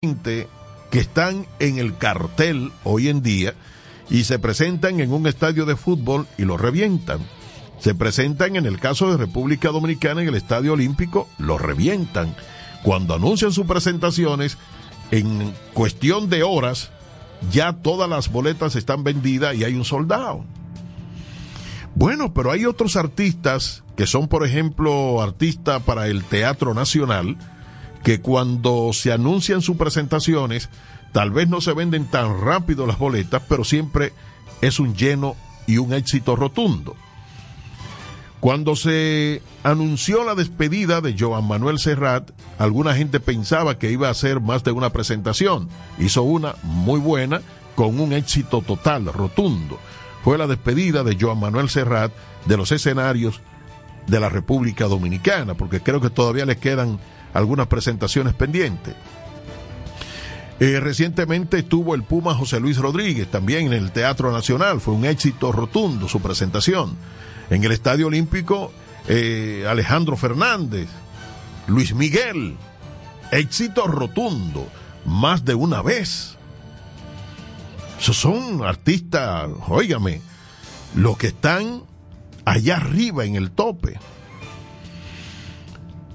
que están en el cartel hoy en día y se presentan en un estadio de fútbol y lo revientan. Se presentan en el caso de República Dominicana en el Estadio Olímpico, lo revientan. Cuando anuncian sus presentaciones, en cuestión de horas, ya todas las boletas están vendidas y hay un soldado. Bueno, pero hay otros artistas que son, por ejemplo, artistas para el Teatro Nacional, que cuando se anuncian sus presentaciones, tal vez no se venden tan rápido las boletas, pero siempre es un lleno y un éxito rotundo. Cuando se anunció la despedida de Joan Manuel Serrat, alguna gente pensaba que iba a hacer más de una presentación. Hizo una muy buena, con un éxito total, rotundo. Fue la despedida de Joan Manuel Serrat de los escenarios de la República Dominicana, porque creo que todavía le quedan algunas presentaciones pendientes. Eh, recientemente estuvo el Puma José Luis Rodríguez, también en el Teatro Nacional, fue un éxito rotundo su presentación. En el Estadio Olímpico, eh, Alejandro Fernández, Luis Miguel, éxito rotundo, más de una vez. Esos son artistas, óigame, los que están allá arriba en el tope.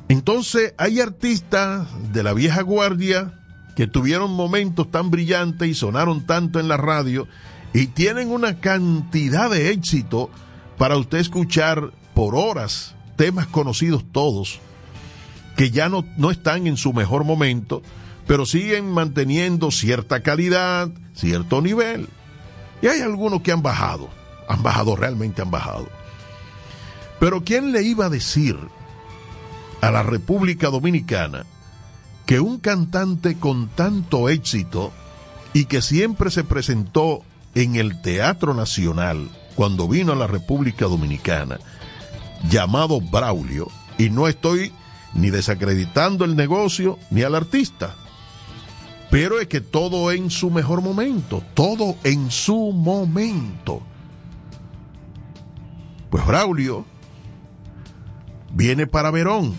Entonces hay artistas de la vieja guardia que tuvieron momentos tan brillantes y sonaron tanto en la radio y tienen una cantidad de éxito para usted escuchar por horas temas conocidos todos que ya no, no están en su mejor momento, pero siguen manteniendo cierta calidad, cierto nivel. Y hay algunos que han bajado, han bajado, realmente han bajado. Pero ¿quién le iba a decir a la República Dominicana que un cantante con tanto éxito y que siempre se presentó en el Teatro Nacional cuando vino a la República Dominicana, llamado Braulio, y no estoy ni desacreditando el negocio ni al artista, pero es que todo en su mejor momento, todo en su momento. Pues Braulio viene para Verón,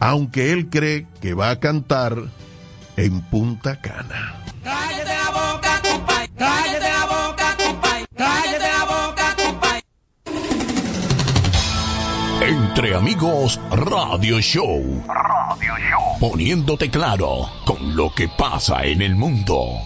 aunque él cree que va a cantar en Punta Cana. Cállate la boca, compadre. Cállate la boca, compadre. Cállate la boca, compadre. Entre amigos Radio Show. Radio Show. Poniéndote claro con lo que pasa en el mundo.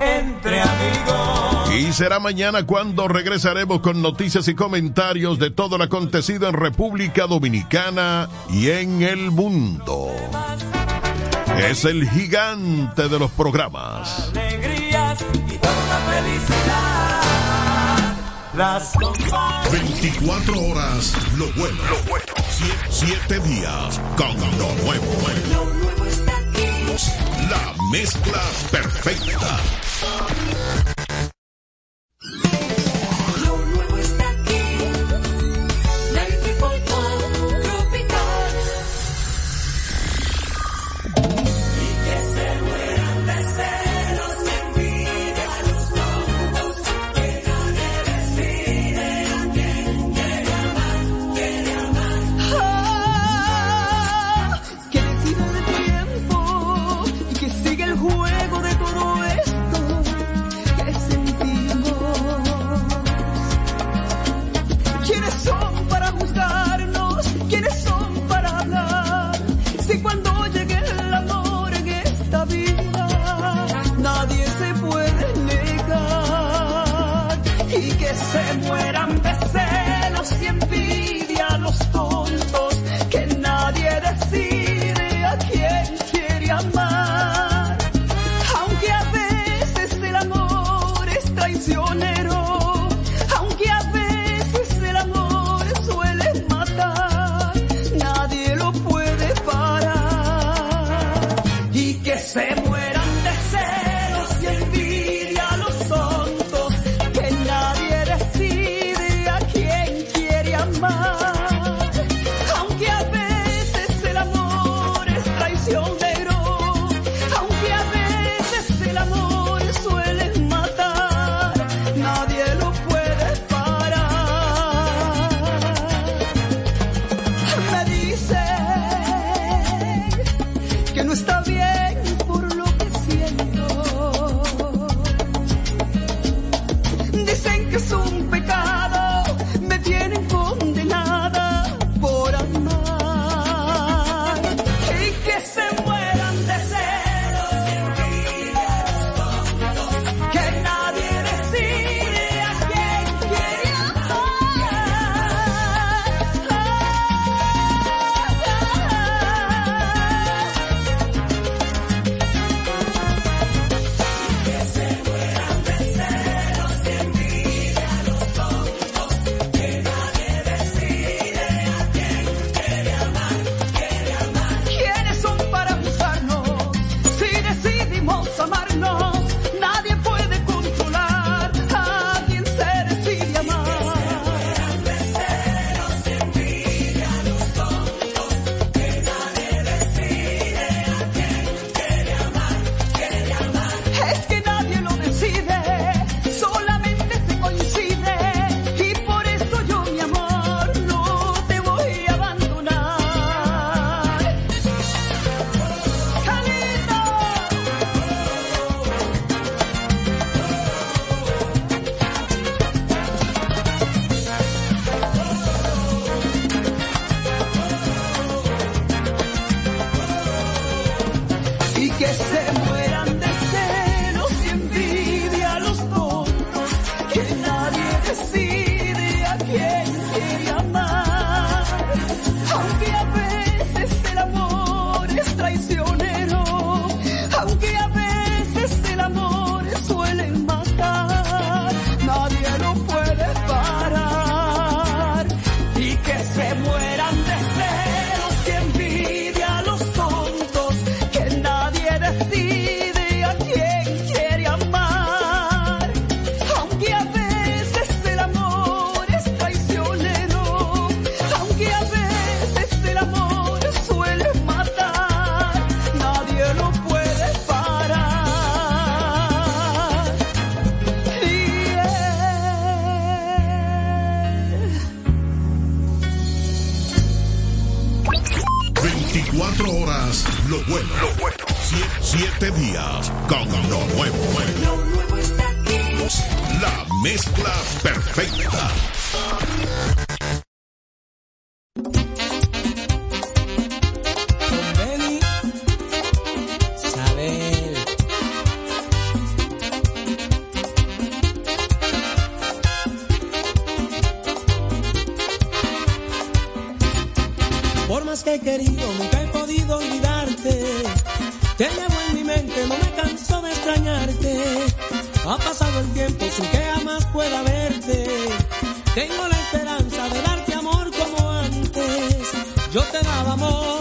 Entre amigos. Y será mañana cuando regresaremos con noticias y comentarios de todo lo acontecido en República Dominicana y en el mundo. Es el gigante de los programas. Alegrías y toda felicidad. Las cosas. 24 horas lo bueno. Lo bueno. siete días con lo nuevo. Lo nuevo está aquí. La mezcla perfecta. cansa de darte amor como antes. Yo te daba amor.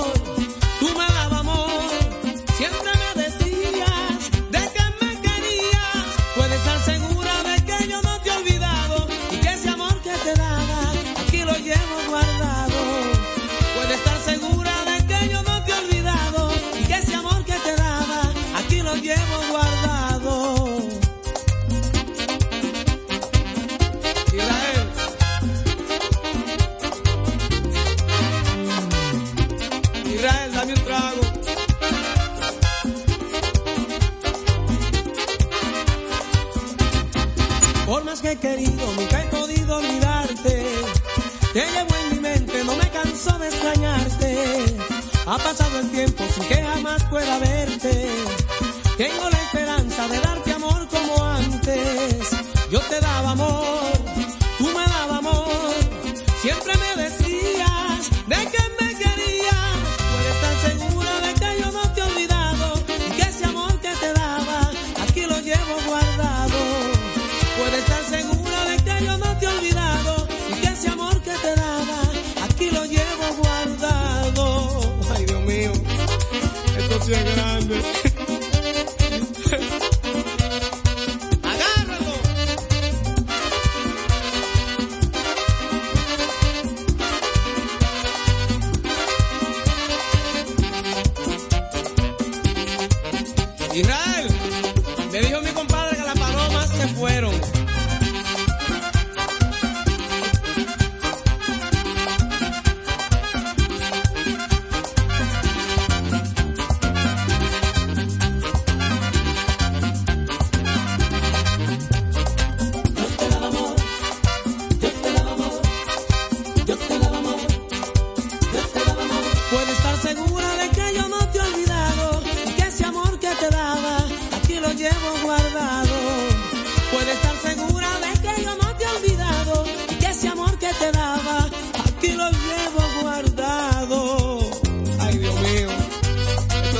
Ha pasado el tiempo sin que jamás pueda verte. Tengo la esperanza de darte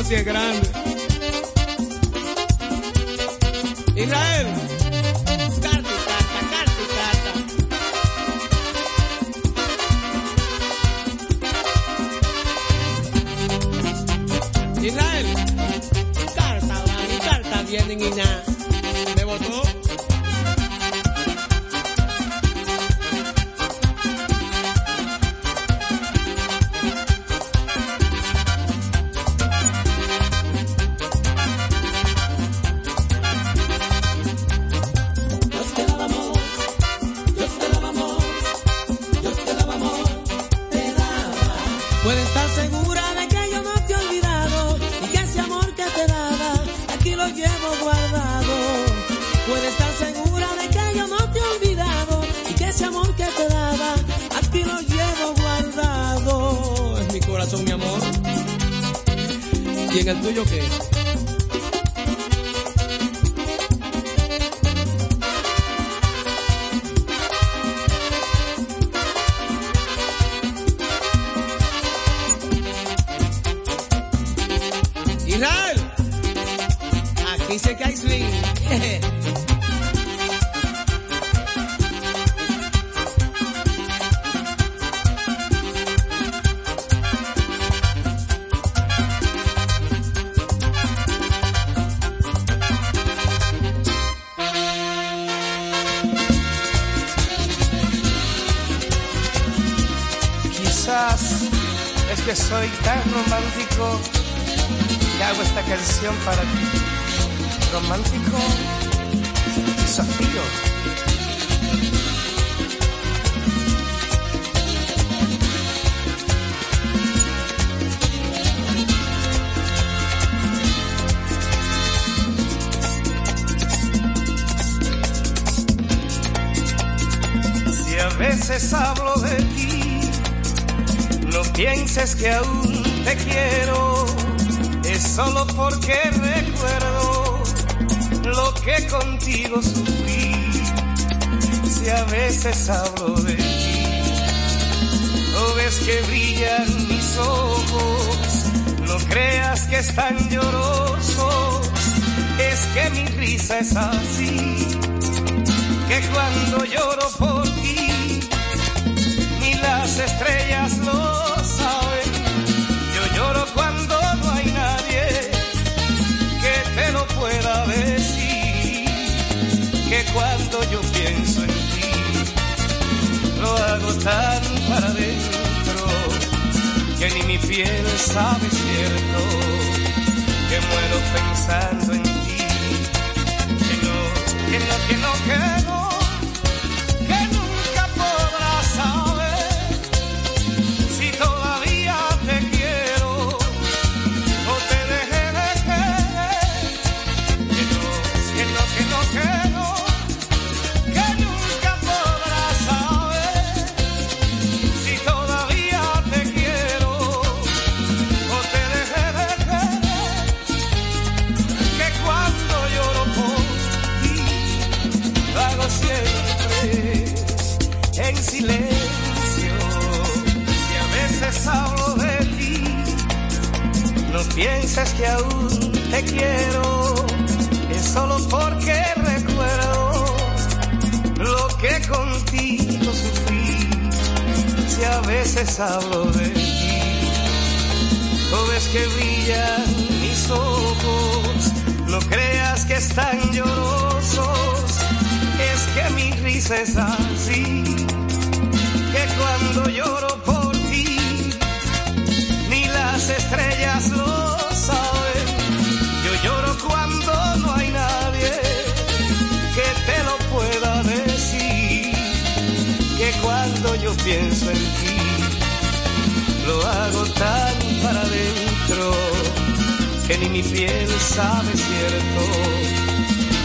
gracias, grande. Hago esta canción para ti. Romántico, desafío. Si a veces hablo de ti, no pienses que aún te quiero, es solo porque recuerdo lo que contigo sufrí. Si a veces hablo de ti, no ves que brillan mis ojos, no creas que están llorosos, es que mi risa es así, que cuando lloro por ti, ni las estrellas lo Que cuando yo pienso en ti, lo hago tan para adentro que ni mi piel sabe cierto. Que muero pensando en ti. Que no, que no, que no, que veces hablo de ti, no ves que brillan mis ojos, no creas que están llorosos, es que mi risa es así, que cuando lloro por ti, ni las estrellas lo saben, yo lloro cuando no hay nadie que te lo pueda decir, que cuando yo pienso en ti, hago tan para adentro que ni mi piel sabe cierto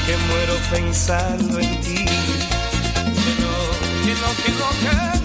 que muero pensando en ti. Que no, que no, que no, que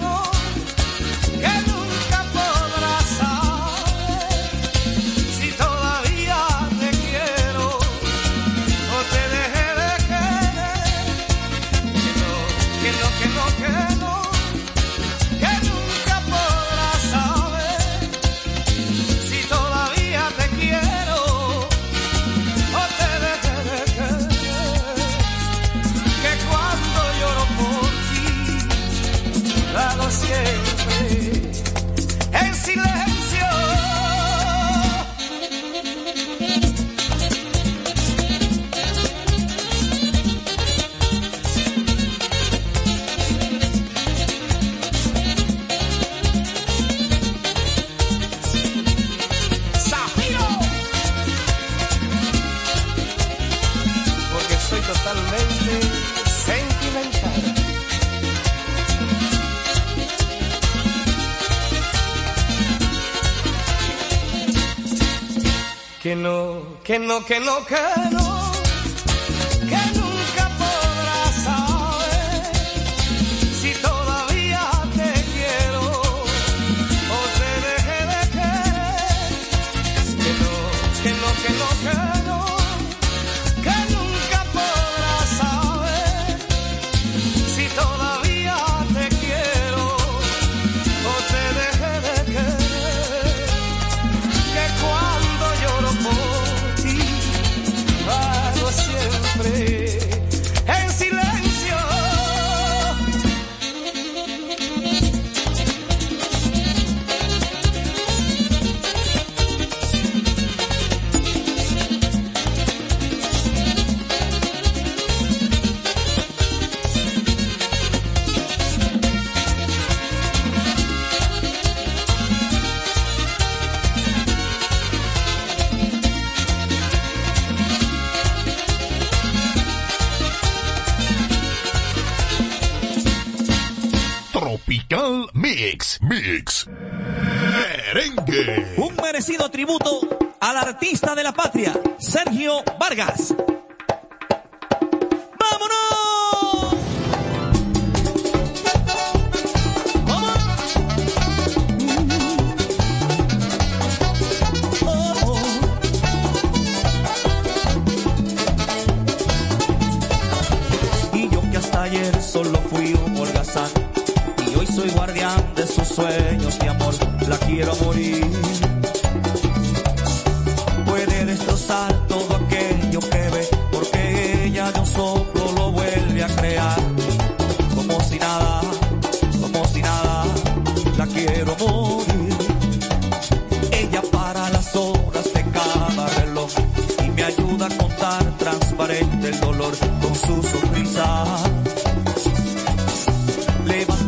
no, que no,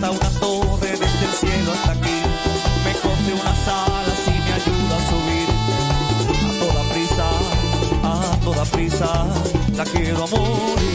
hasta una torre desde el cielo hasta aquí. Me coge unas alas y me ayuda a subir. A toda prisa, a toda prisa, la quiero a morir.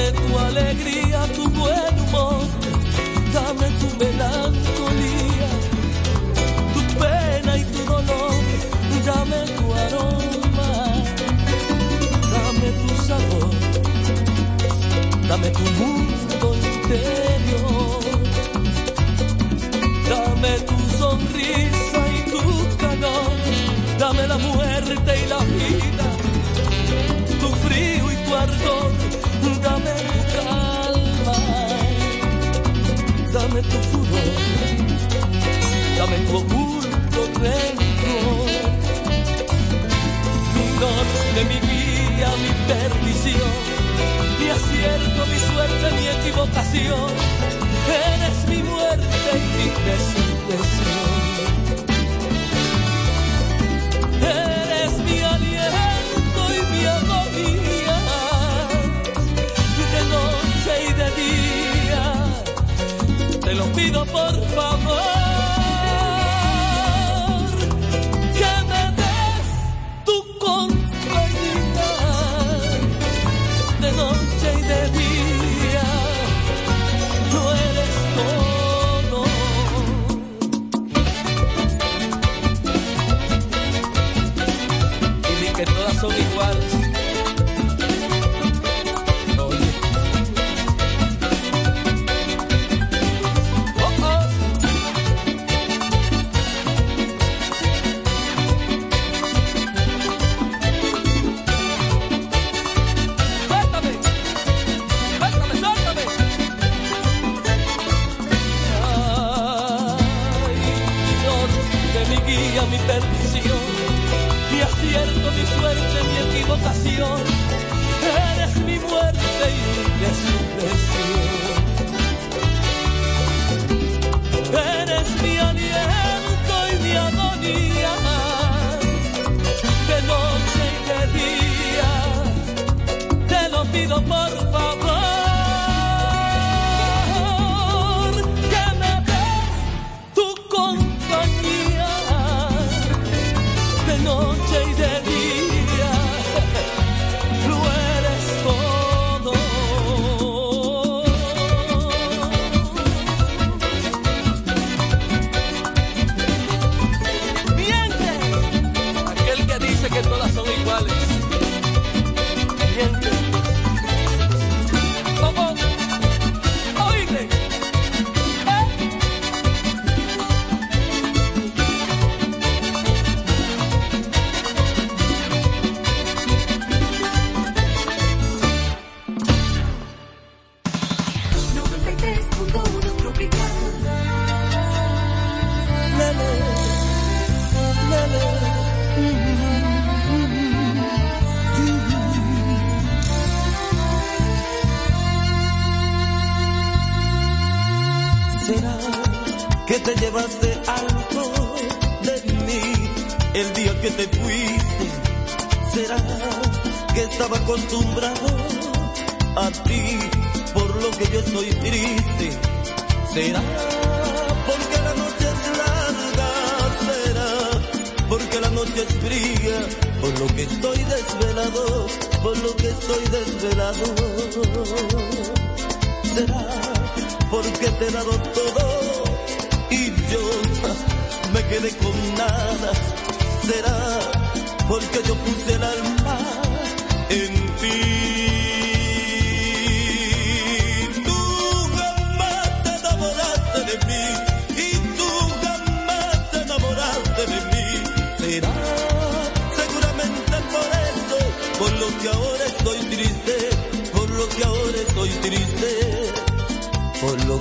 Dame tu alegría, tu buen humor, dame tu melancolía, tu pena y tu dolor, dame tu aroma, dame tu sabor, dame tu mundo interior, dame tu sonrisa y tu calor, dame la muerte y la vida. dame tu furor, dame tu oculto rencor. Flor de mi guía, mi perdición, mi acierto, mi suerte, mi equivocación. Eres mi muerte y mi resurrección. Eres mi aliento y mi amor. pido por favor que me des tu compañía de noche y de día. Tú eres todo. Y ni que todas son iguales. Suerte, mi equivocación. Eres mi muerte y mi resurrección.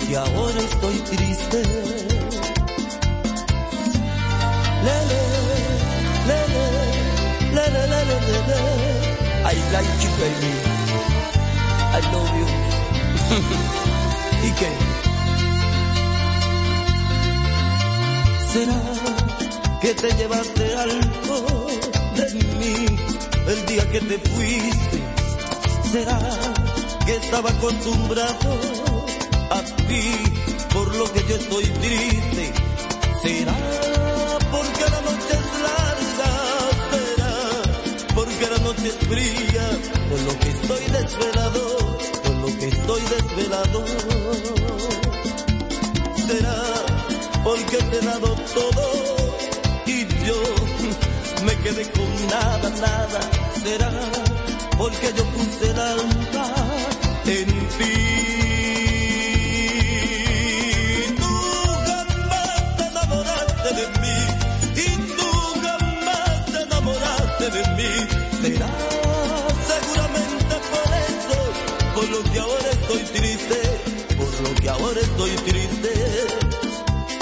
Que ahora estoy triste. Lele, lele, lele, lele, lele. I like you, baby. I love you. ¿Y qué? ¿Será que te llevaste algo de mí el día que te fuiste? ¿Será que estaba acostumbrado a ti por lo que yo estoy triste. Será porque la noche es larga, será porque la noche es fría, por lo que estoy desvelado, por lo que estoy desvelado. Será porque te he dado todo y yo me quedé con nada, nada. Será porque yo puse el alma en ti. Por lo que ahora estoy triste, por lo que ahora estoy triste.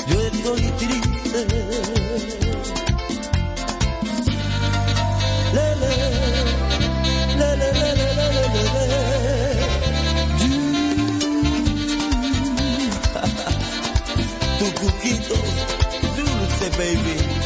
Yo estoy triste. Lele, lele, lele, lele, lele. Tu cuquito, dulce baby.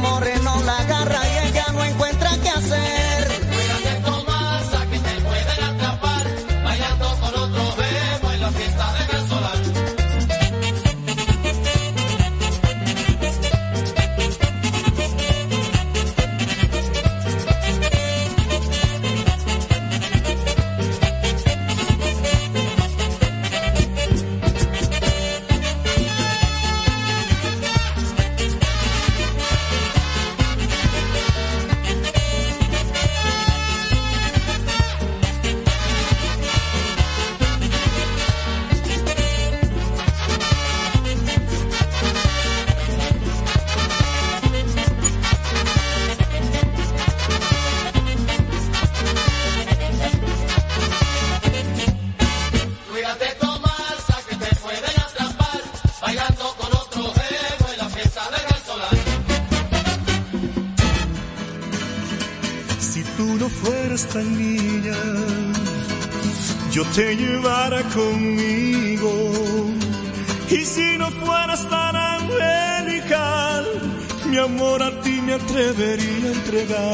moreno la agarra y ella no encuentra qué hacer. te llevara conmigo. Y si no fueras tan angelical, mi amor a ti me atrevería a entregar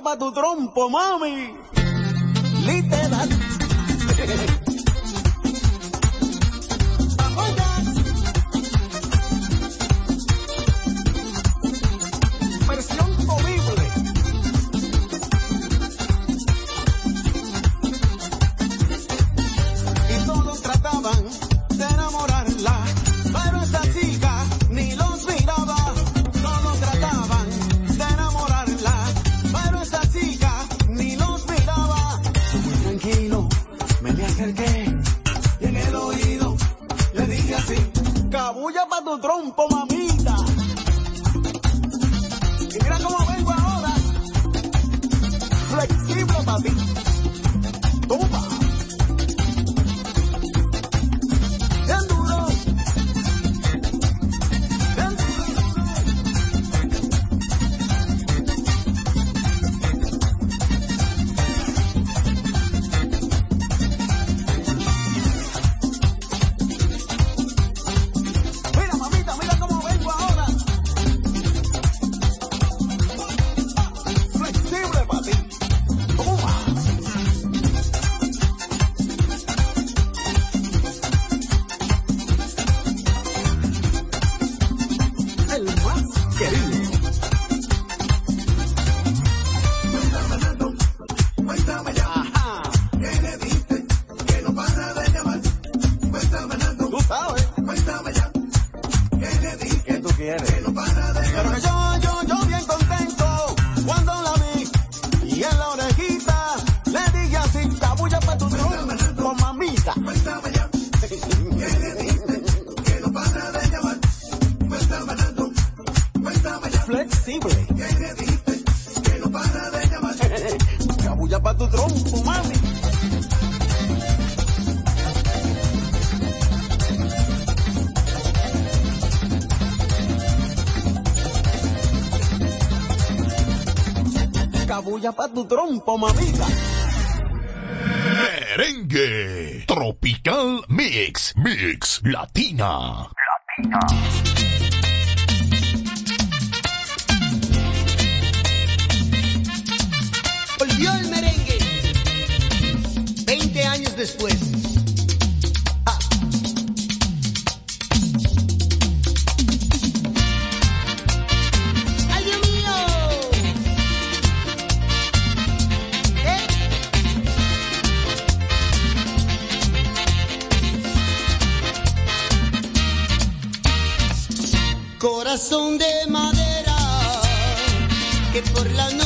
pa' tu trompo, mami. Literal. Flexible. Que no para de llamar. Cabulla pa' tu trompo, mami. Cabulla pa' tu trompo, mamita merengue. Tropical Mix. Mix Latina. Latina. Volvió el merengue. 20 años después. corazón de madera que por la noche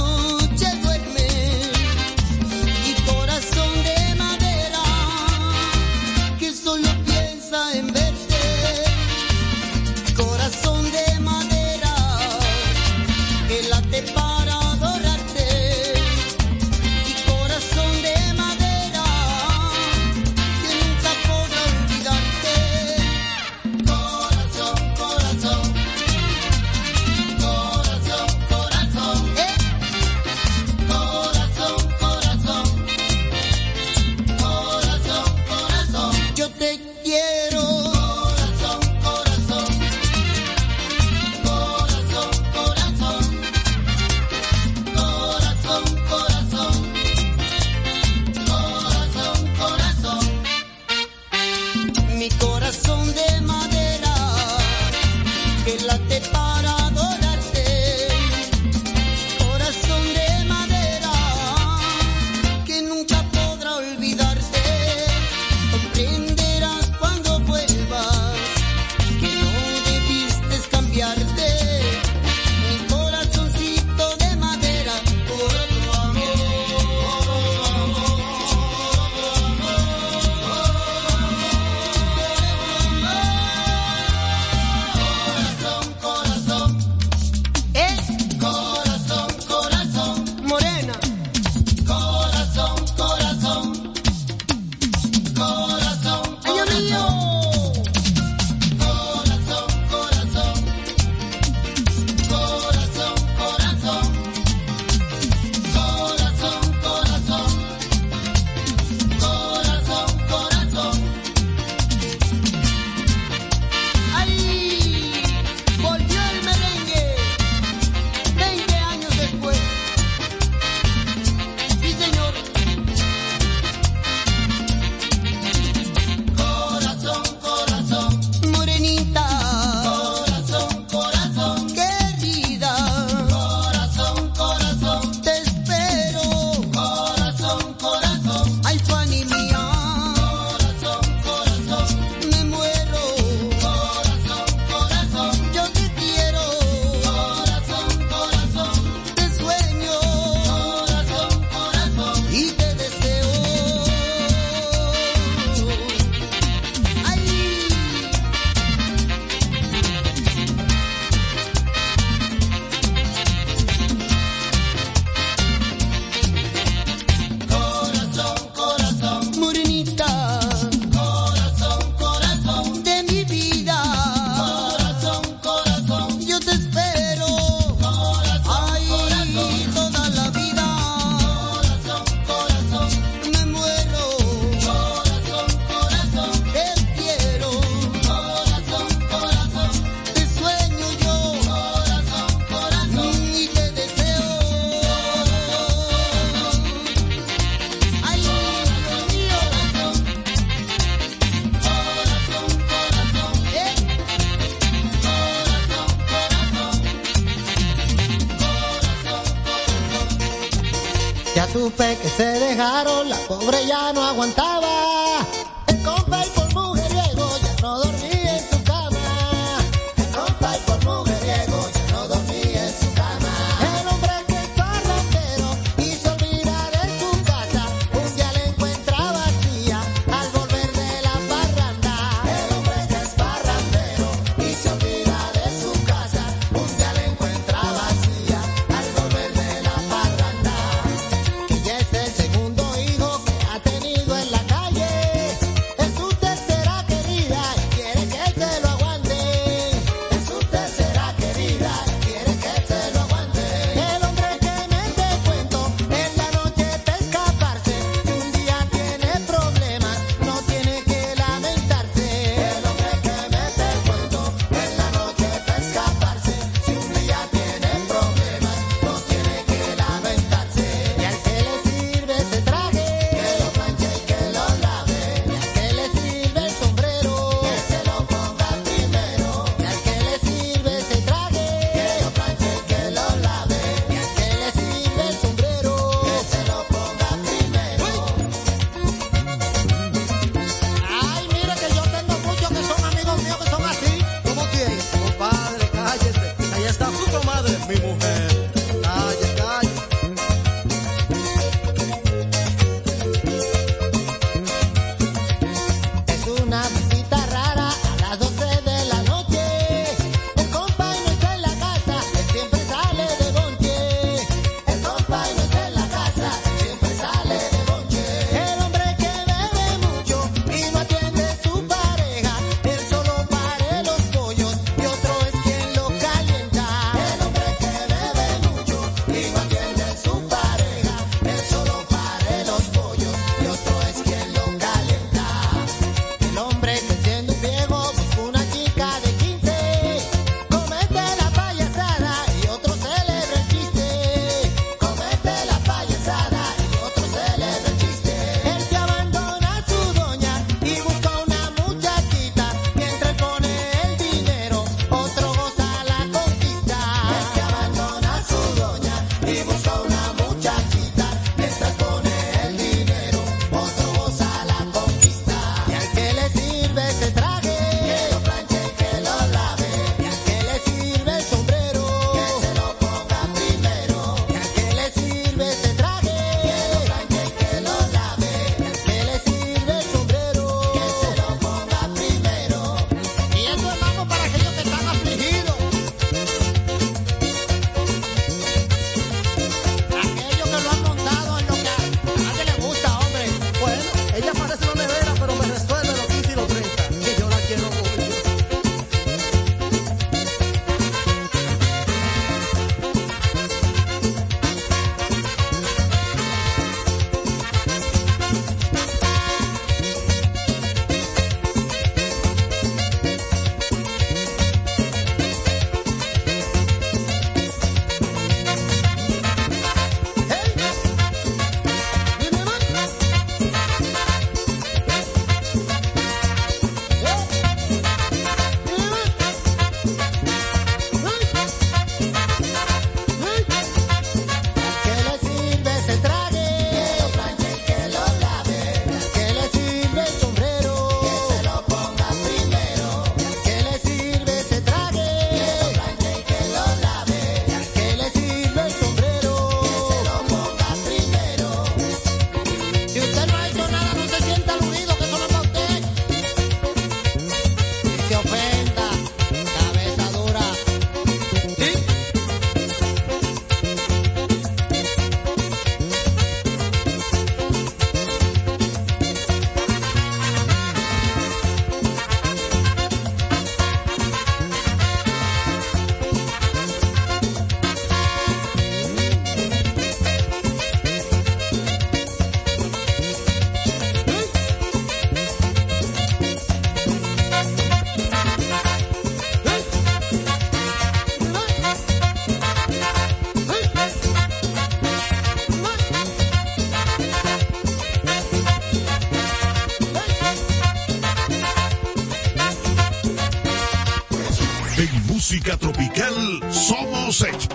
Saints.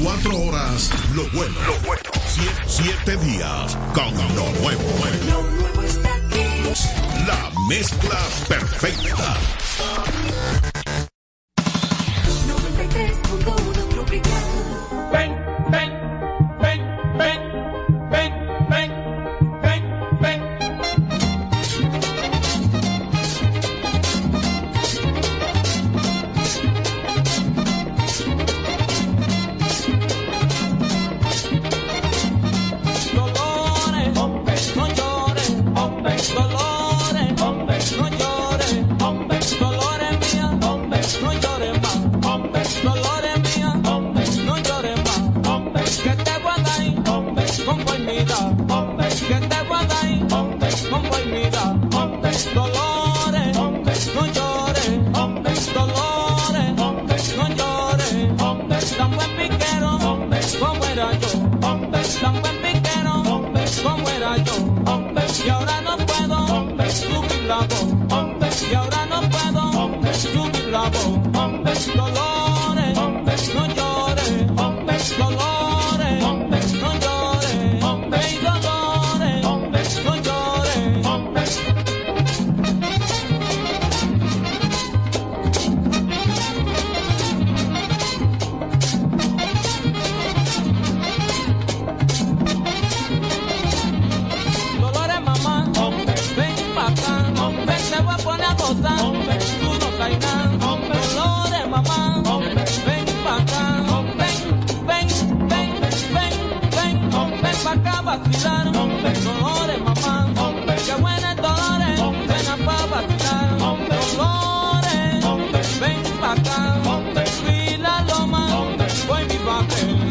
24 horas, lo bueno. Lo bueno. 7 días con lo nuevo. Lo nuevo está aquí. La mezcla perfecta.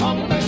among the